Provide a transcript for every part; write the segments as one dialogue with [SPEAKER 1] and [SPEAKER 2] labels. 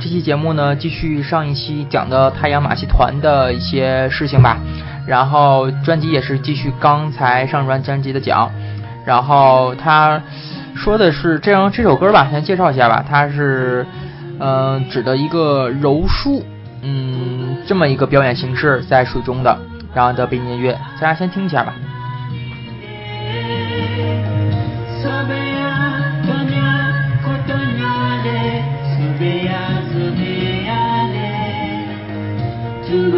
[SPEAKER 1] 这期节目呢，继续上一期讲的太阳马戏团的一些事情吧。然后专辑也是继续刚才上专专辑的讲。然后他说的是这样这首歌吧，先介绍一下吧。它是嗯指的一个柔术，嗯这么一个表演形式，在水中的然后的背景音乐，大家先听一下吧。to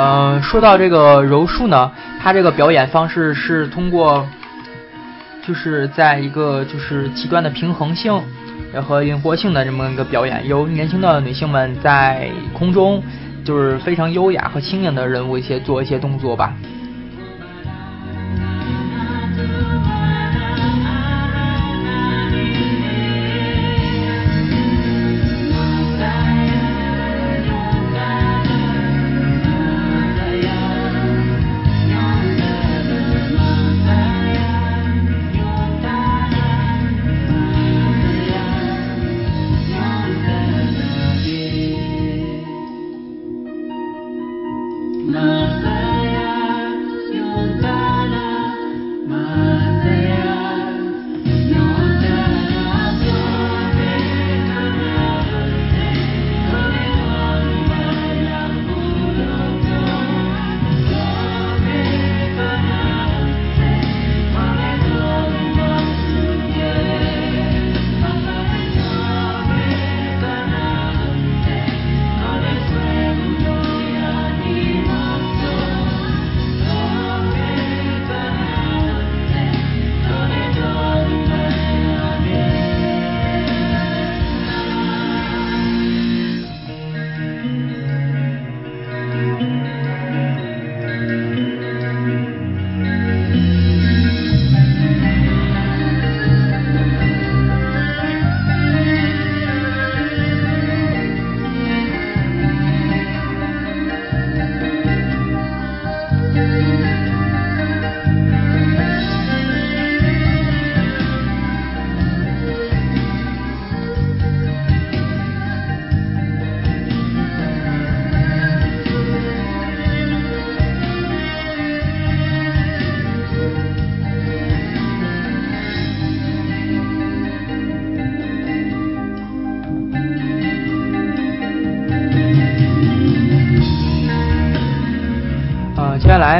[SPEAKER 1] 呃，说到这个柔术呢，它这个表演方式是通过，就是在一个就是极端的平衡性和灵活性的这么一个表演，由年轻的女性们在空中就是非常优雅和轻盈的人物一些做一些动作吧。not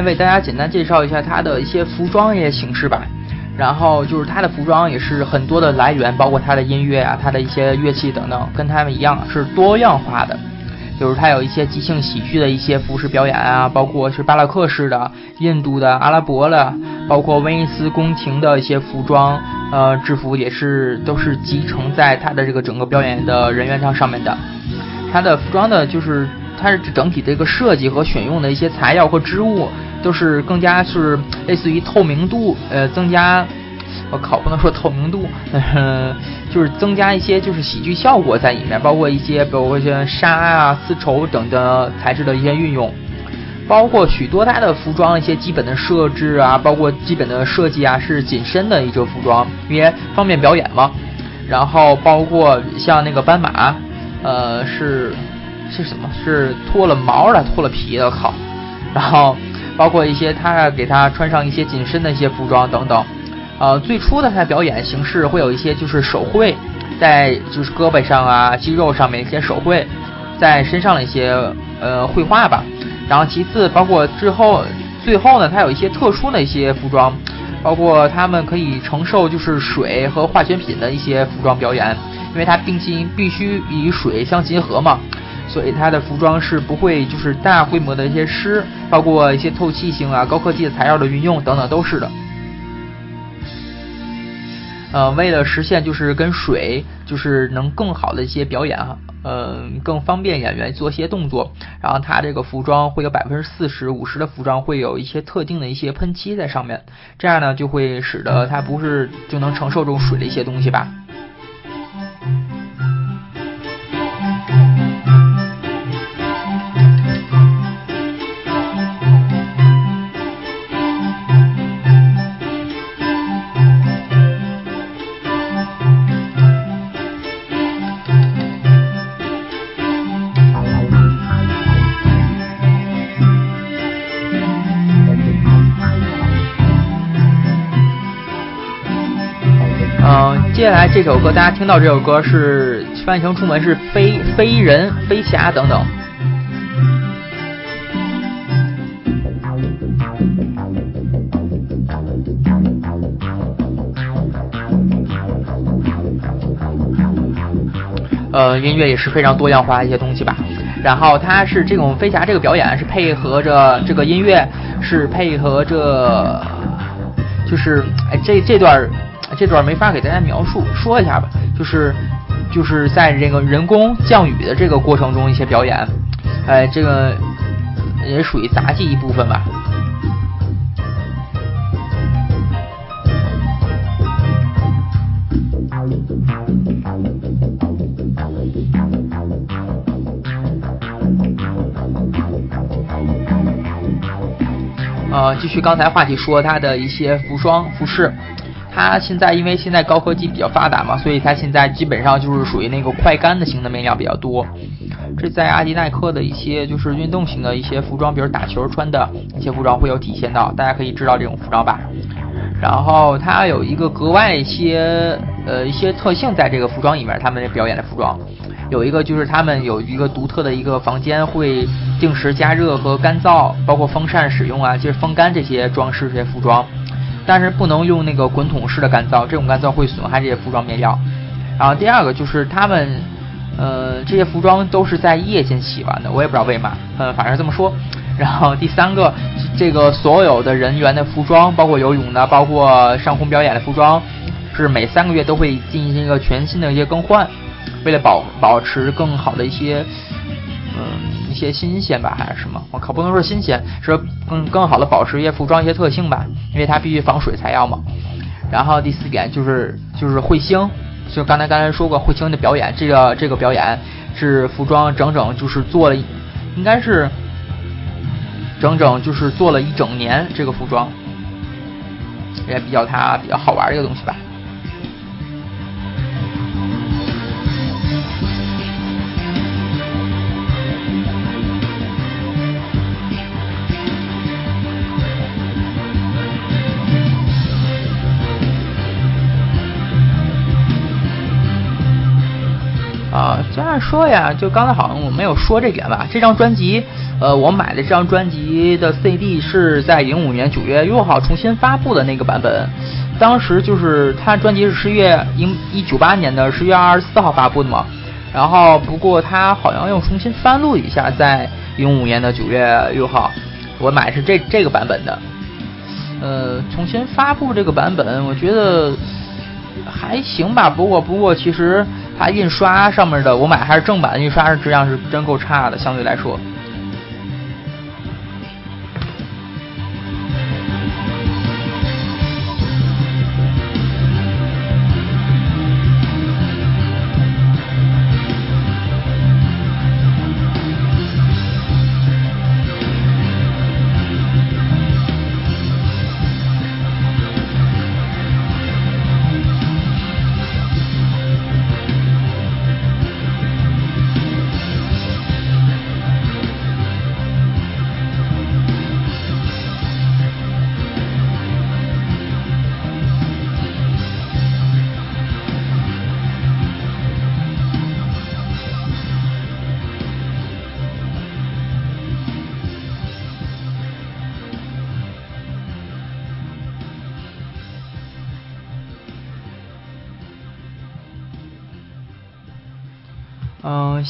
[SPEAKER 1] 来为大家简单介绍一下它的一些服装一些形式吧，然后就是它的服装也是很多的来源，包括它的音乐啊，它的一些乐器等等，跟他们一样是多样化的。就是它有一些即兴喜剧的一些服饰表演啊，包括是巴洛克式的、印度的、阿拉伯的，包括威尼斯宫廷的一些服装，呃，制服也是都是集成在它的这个整个表演的人员上上面的。它的服装的就是。它是整体这个设计和选用的一些材料和织物都是更加是类似于透明度，呃，增加，我靠，不能说透明度，嗯，就是增加一些就是喜剧效果在里面，包括一些包括像纱啊、丝绸等的材质的一些运用，包括许多它的服装一些基本的设置啊，包括基本的设计啊，是紧身的一种服装，因为方便表演嘛。然后包括像那个斑马，呃，是。是什么？是脱了毛的，脱了皮的，靠！然后包括一些他给他穿上一些紧身的一些服装等等。呃，最初的他表演形式会有一些就是手绘，在就是胳膊上啊、肌肉上面一些手绘，在身上的一些呃绘画吧。然后其次，包括之后最后呢，它有一些特殊的一些服装，包括他们可以承受就是水和化学品的一些服装表演，因为它并且必须与水相结合嘛，所以它的服装是不会就是大规模的一些湿，包括一些透气性啊、高科技的材料的运用等等都是的。呃，为了实现就是跟水就是能更好的一些表演哈。嗯，更方便演员做一些动作。然后它这个服装会有百分之四十五十的服装会有一些特定的一些喷漆在上面，这样呢就会使得它不是就能承受这种水的一些东西吧。这首歌，大家听到这首歌是翻译成中文是飞飞人、飞侠等等。呃，音乐也是非常多样化一些东西吧。然后它是这种飞侠这个表演是配合着这个音乐，是配合着，就是哎这这段。这段没法给大家描述，说一下吧，就是就是在这个人工降雨的这个过程中一些表演，哎，这个也属于杂技一部分吧。呃，继续刚才话题说他的一些服装服饰。它现在因为现在高科技比较发达嘛，所以它现在基本上就是属于那个快干的型的面料比较多。这在阿迪耐克的一些就是运动型的一些服装，比如打球穿的一些服装会有体现到，大家可以知道这种服装吧。然后它有一个格外一些呃一些特性在这个服装里面，他们表演的服装有一个就是他们有一个独特的一个房间会定时加热和干燥，包括风扇使用啊，就是风干这些装饰这些服装。但是不能用那个滚筒式的干燥，这种干燥会损害这些服装面料。然后第二个就是他们，呃，这些服装都是在夜间洗完的，我也不知道为嘛，嗯，反正这么说。然后第三个，这个所有的人员的服装，包括游泳的，包括上空表演的服装，是每三个月都会进行一个全新的一些更换，为了保保持更好的一些。嗯一些新鲜吧，还是什么？我靠，不能说新鲜，是更更好的保持一些服装一些特性吧，因为它必须防水才要嘛。然后第四点就是就是彗星，就刚才刚才说过彗星的表演，这个这个表演是服装整整就是做了，应该是整整就是做了一整年这个服装，也比较它比较好玩一个东西吧。啊，这样说呀，就刚才好像我没有说这点吧。这张专辑，呃，我买的这张专辑的 CD 是在零五年九月六号重新发布的那个版本。当时就是他专辑是十月一一九八年的十月二十四号发布的嘛。然后不过他好像又重新翻录一下，在零五年的九月六号，我买是这这个版本的。呃，重新发布这个版本，我觉得还行吧。不过不过其实。它印刷上面的我买还是正版，印刷是质量是真够差的，相对来说。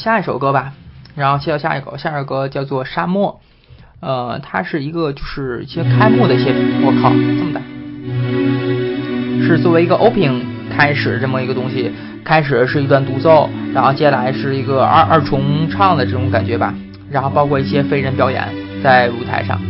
[SPEAKER 1] 下一首歌吧，然后切到下一首，下一首歌叫做《沙漠》，呃，它是一个就是一些开幕的一些，我靠，这么大，是作为一个 opening 开始这么一个东西，开始是一段独奏，然后接下来是一个二二重唱的这种感觉吧，然后包括一些飞人表演在舞台上。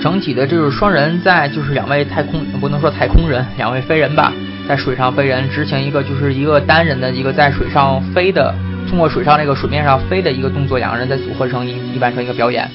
[SPEAKER 1] 整体的这是双人在就是两位太空不能说太空人，两位飞人吧，在水上飞人执行一个就是一个单人的一个在水上飞的，通过水上那个水面上飞的一个动作，两个人在组合成一一完成一个表演。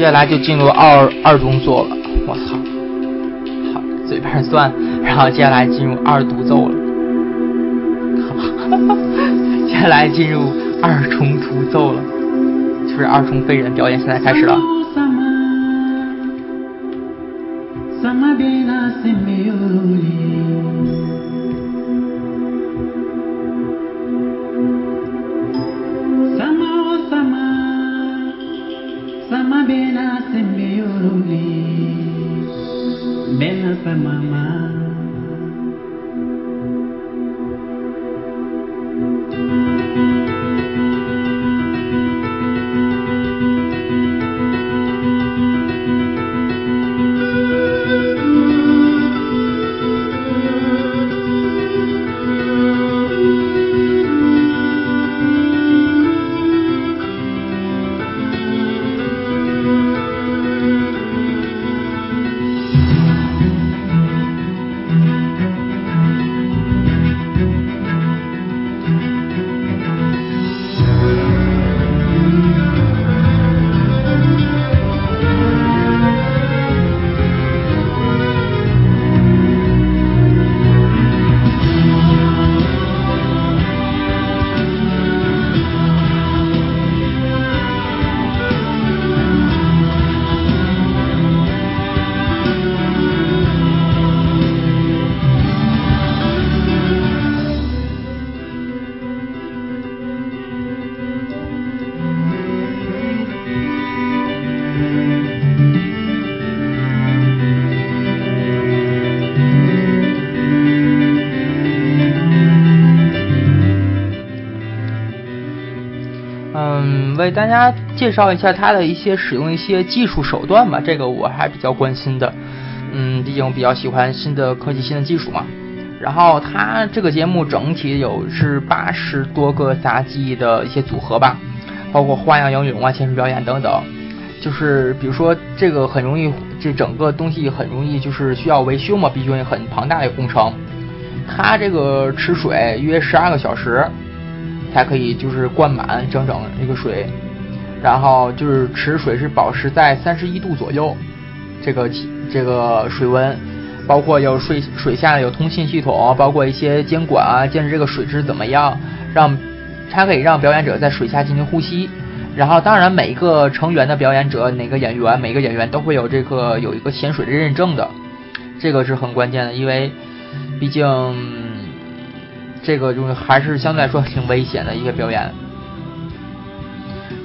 [SPEAKER 1] 接下来就进入二二重奏了，我操，好，嘴边算，然后接下来进入二独奏了。接下来进入二重独奏了，就是二重飞人表演，现在开始了。pa mama. 给大家介绍一下它的一些使用一些技术手段吧，这个我还比较关心的。嗯，毕竟我比较喜欢新的科技、新的技术嘛。然后它这个节目整体有是八十多个杂技的一些组合吧，包括花样游泳啊、现实表演等等。就是比如说这个很容易，这整个东西很容易就是需要维修嘛，毕竟很庞大的工程。它这个吃水约十二个小时才可以就是灌满整整一个水，然后就是池水是保持在三十一度左右，这个这个水温。包括有水水下有通信系统，包括一些监管啊，监视这个水质怎么样，让它可以让表演者在水下进行呼吸。然后，当然每一个成员的表演者，哪个演员，每个演员都会有这个有一个潜水的认证的，这个是很关键的，因为毕竟这个就是还是相对来说挺危险的一个表演。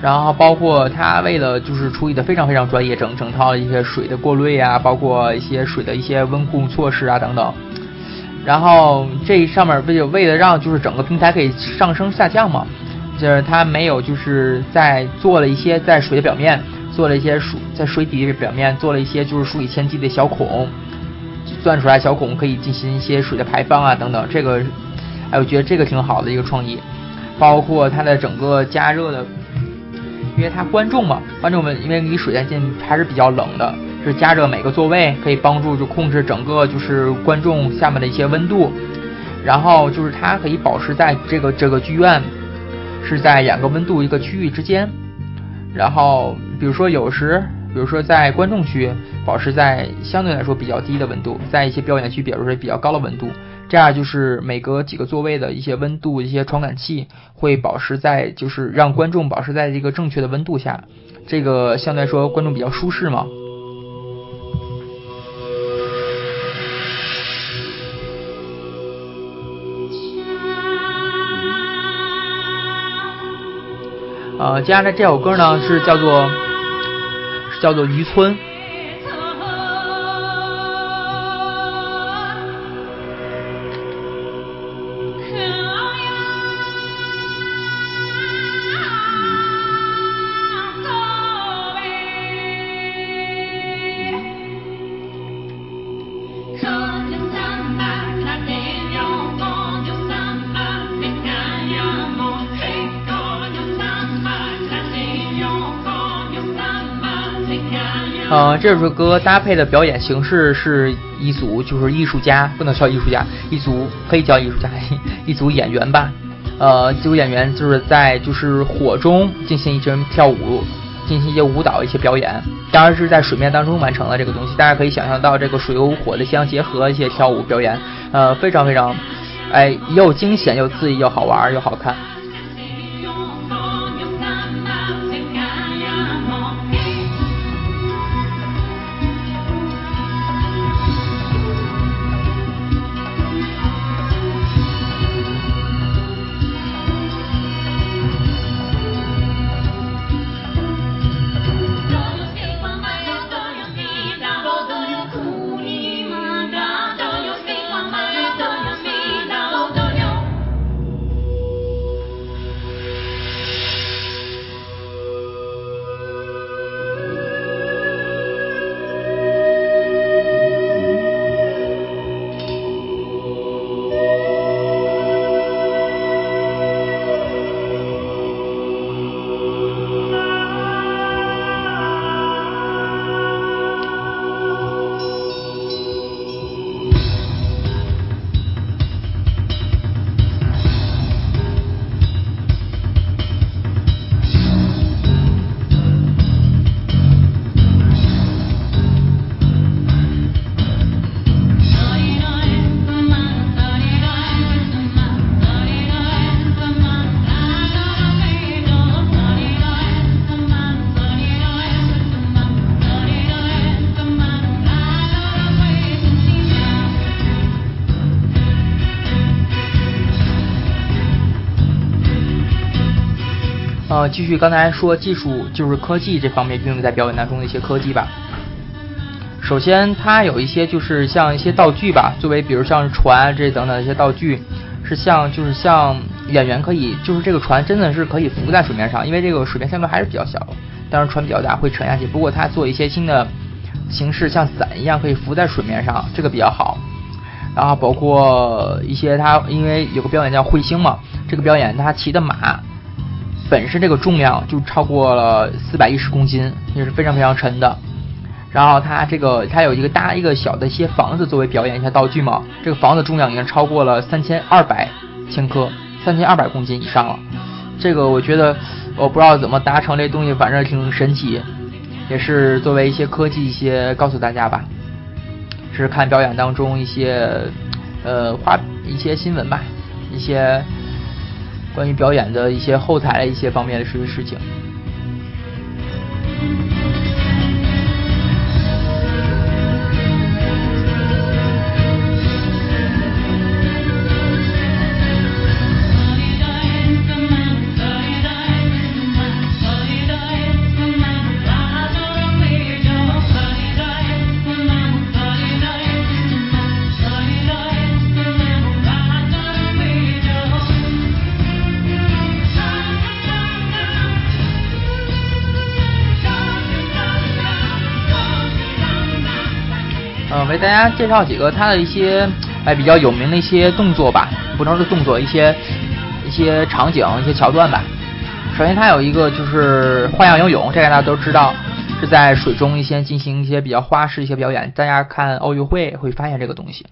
[SPEAKER 1] 然后包括他为了就是处理的非常非常专业，整整套一些水的过滤啊，包括一些水的一些温控措施啊等等。然后这上面为为了让就是整个平台可以上升下降嘛，就是他没有就是在做了一些在水的表面做了一些水在水底的表面做了一些就是数以千计的小孔，钻出来小孔可以进行一些水的排放啊等等。这个我觉得这个挺好的一个创意，包括它的整个加热的。因为它观众嘛，观众们因为离水太近还是比较冷的，是加热每个座位可以帮助就控制整个就是观众下面的一些温度，然后就是它可以保持在这个这个剧院是在两个温度一个区域之间，然后比如说有时比如说在观众区保持在相对来说比较低的温度，在一些表演区比如说比较高的温度。这样就是每隔几个座位的一些温度，一些传感器会保持在，就是让观众保持在这个正确的温度下，这个相对来说观众比较舒适嘛。呃，接下来这首歌呢是叫做是叫做渔村。这首歌搭配的表演形式是一组，就是艺术家，不能叫艺术家，一组可以叫艺术家，一组演员吧。呃，一组演员就是在就是火中进行一阵跳舞，进行一些舞蹈一些表演，当然是在水面当中完成了这个东西。大家可以想象到这个水和火的相结合，一些跳舞表演，呃，非常非常，哎，又惊险又刺激又好玩又好看。继续刚才说技术就是科技这方面运用在表演当中的一些科技吧。首先，它有一些就是像一些道具吧，作为比如像船这等等一些道具，是像就是像演员可以，就是这个船真的是可以浮在水面上，因为这个水面相对还是比较小，当然船比较大会沉下去。不过它做一些新的形式，像伞一样可以浮在水面上，这个比较好。然后包括一些他，因为有个表演叫彗星嘛，这个表演他骑的马本身这个重量就超过了四百一十公斤，也是非常非常沉的。然后它这个它有一个搭一个小的一些房子作为表演一下道具嘛，这个房子重量已经超过了三千二百千克，三千二百公斤以上了。这个我觉得我不知道怎么达成这东西，反正挺神奇，也是作为一些科技一些告诉大家吧。是看表演当中一些，呃，花一些新闻吧，一些关于表演的一些后台的一些方面的事事情。为大家介绍几个他的一些哎比较有名的一些动作吧，不能说动作，一些一些场景、一些桥段吧。首先，他有一个就是花样游泳，这个大家都知道，是在水中一些进行一些比较花式一些表演。大家看奥运会会发现这个东西。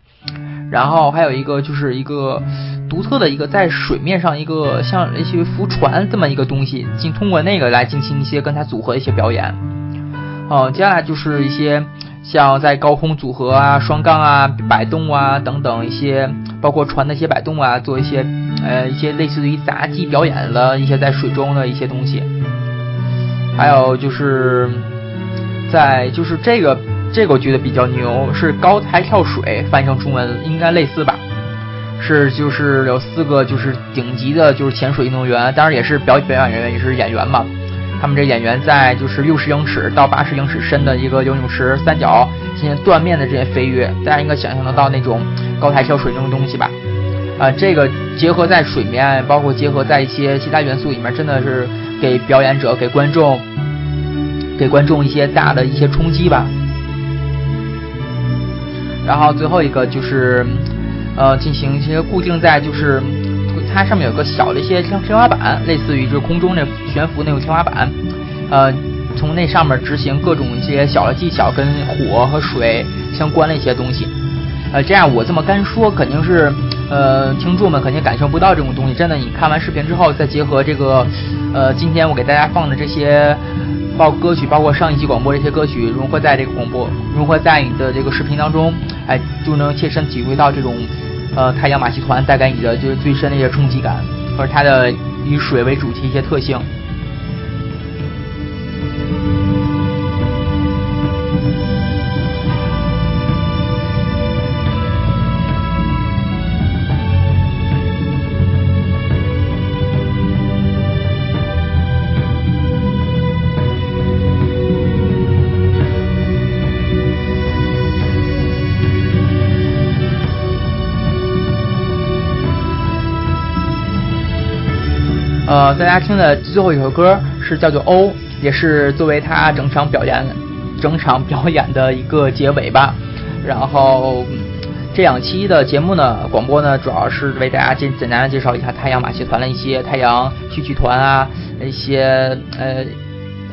[SPEAKER 1] 然后还有一个就是一个独特的一个在水面上一个像类似于浮船这么一个东西，进通过那个来进行一些跟它组合一些表演。哦，接下来就是一些。像在高空组合啊、双杠啊、摆动啊等等一些，包括船的一些摆动啊，做一些呃一些类似于杂技表演的一些在水中的一些东西。还有就是在就是这个这个我觉得比较牛，是高台跳水，翻译成中文应该类似吧？是就是有四个就是顶级的就是潜水运动员，当然也是表表演人员，也是演员嘛。他们这演员在就是六十英尺到八十英尺深的一个游泳池三角进行断面的这些飞跃，大家应该想象得到那种高台跳水那种东西吧？啊，这个结合在水面，包括结合在一些其他元素里面，真的是给表演者、给观众、给观众一些大的一些冲击吧。然后最后一个就是，呃，进行一些固定在就是。它上面有个小的一些天天花板，类似于就是空中那悬浮那种天花板，呃，从那上面执行各种一些小的技巧，跟火和水相关的一些东西。呃，这样我这么干说，肯定是呃听众们肯定感受不到这种东西。真的，你看完视频之后，再结合这个呃今天我给大家放的这些包括歌曲，包括上一期广播这些歌曲，融合在这个广播，融合在你的这个视频当中，哎，就能切身体会到这种。呃，太阳马戏团带给你的就是最深的一些冲击感，或者它的以水为主题一些特性。呃，大家听的最后一首歌是叫做《O》，也是作为他整场表演、整场表演的一个结尾吧。然后这两期的节目呢，广播呢，主要是为大家简简单的介绍一下太阳马戏团的一些太阳戏剧团啊，一些呃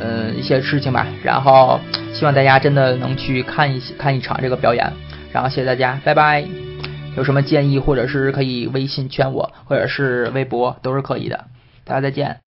[SPEAKER 1] 呃一些事情吧。然后希望大家真的能去看一看一场这个表演。然后谢谢大家，拜拜。有什么建议或者是可以微信圈我，或者是微博都是可以的。大家再见。